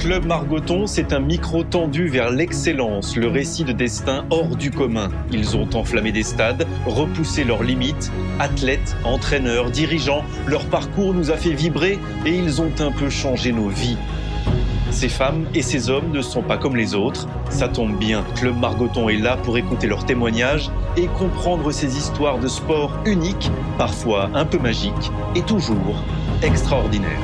Club Margoton, c'est un micro tendu vers l'excellence, le récit de destin hors du commun. Ils ont enflammé des stades, repoussé leurs limites. Athlètes, entraîneurs, dirigeants, leur parcours nous a fait vibrer et ils ont un peu changé nos vies. Ces femmes et ces hommes ne sont pas comme les autres. Ça tombe bien, Club Margoton est là pour écouter leurs témoignages et comprendre ces histoires de sport uniques, parfois un peu magiques et toujours extraordinaires.